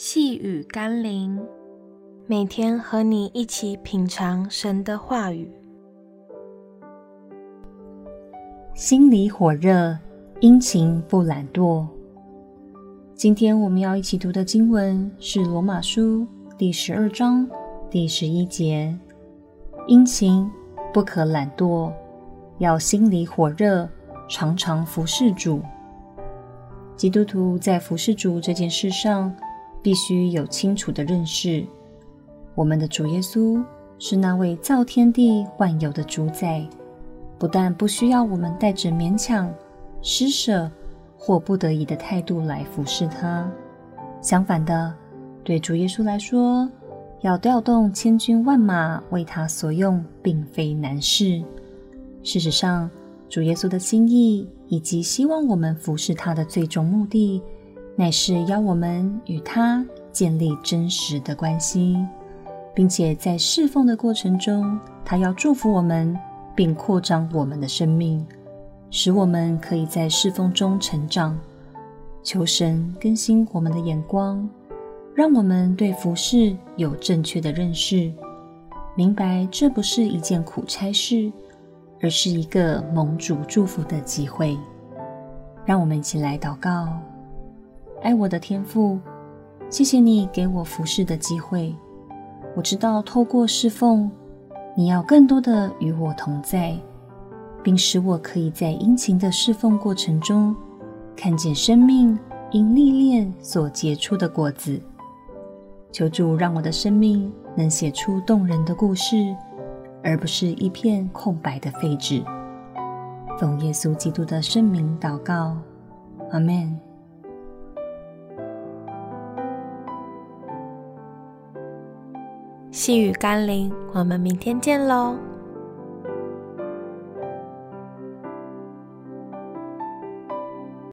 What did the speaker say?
细雨甘霖，每天和你一起品尝神的话语，心里火热，殷勤不懒惰。今天我们要一起读的经文是《罗马书》第十二章第十一节：殷勤不可懒惰，要心里火热，常常服侍主。基督徒在服侍主这件事上，必须有清楚的认识，我们的主耶稣是那位造天地万有的主宰，不但不需要我们带着勉强、施舍或不得已的态度来服侍他，相反的，对主耶稣来说，要调动千军万马为他所用，并非难事。事实上，主耶稣的心意以及希望我们服侍他的最终目的，乃是要我们与他建立真实的关系，并且在侍奉的过程中，他要祝福我们，并扩张我们的生命，使我们可以在侍奉中成长。求神更新我们的眼光，让我们对服侍有正确的认识，明白这不是一件苦差事，而是一个蒙主祝福的机会。让我们一起来祷告。爱我的天父，谢谢你给我服侍的机会。我知道透过侍奉，你要更多的与我同在，并使我可以在殷勤的侍奉过程中，看见生命因历练所结出的果子。求主让我的生命能写出动人的故事，而不是一片空白的废纸。奉耶稣基督的圣名祷告，阿门。细雨甘霖，我们明天见喽。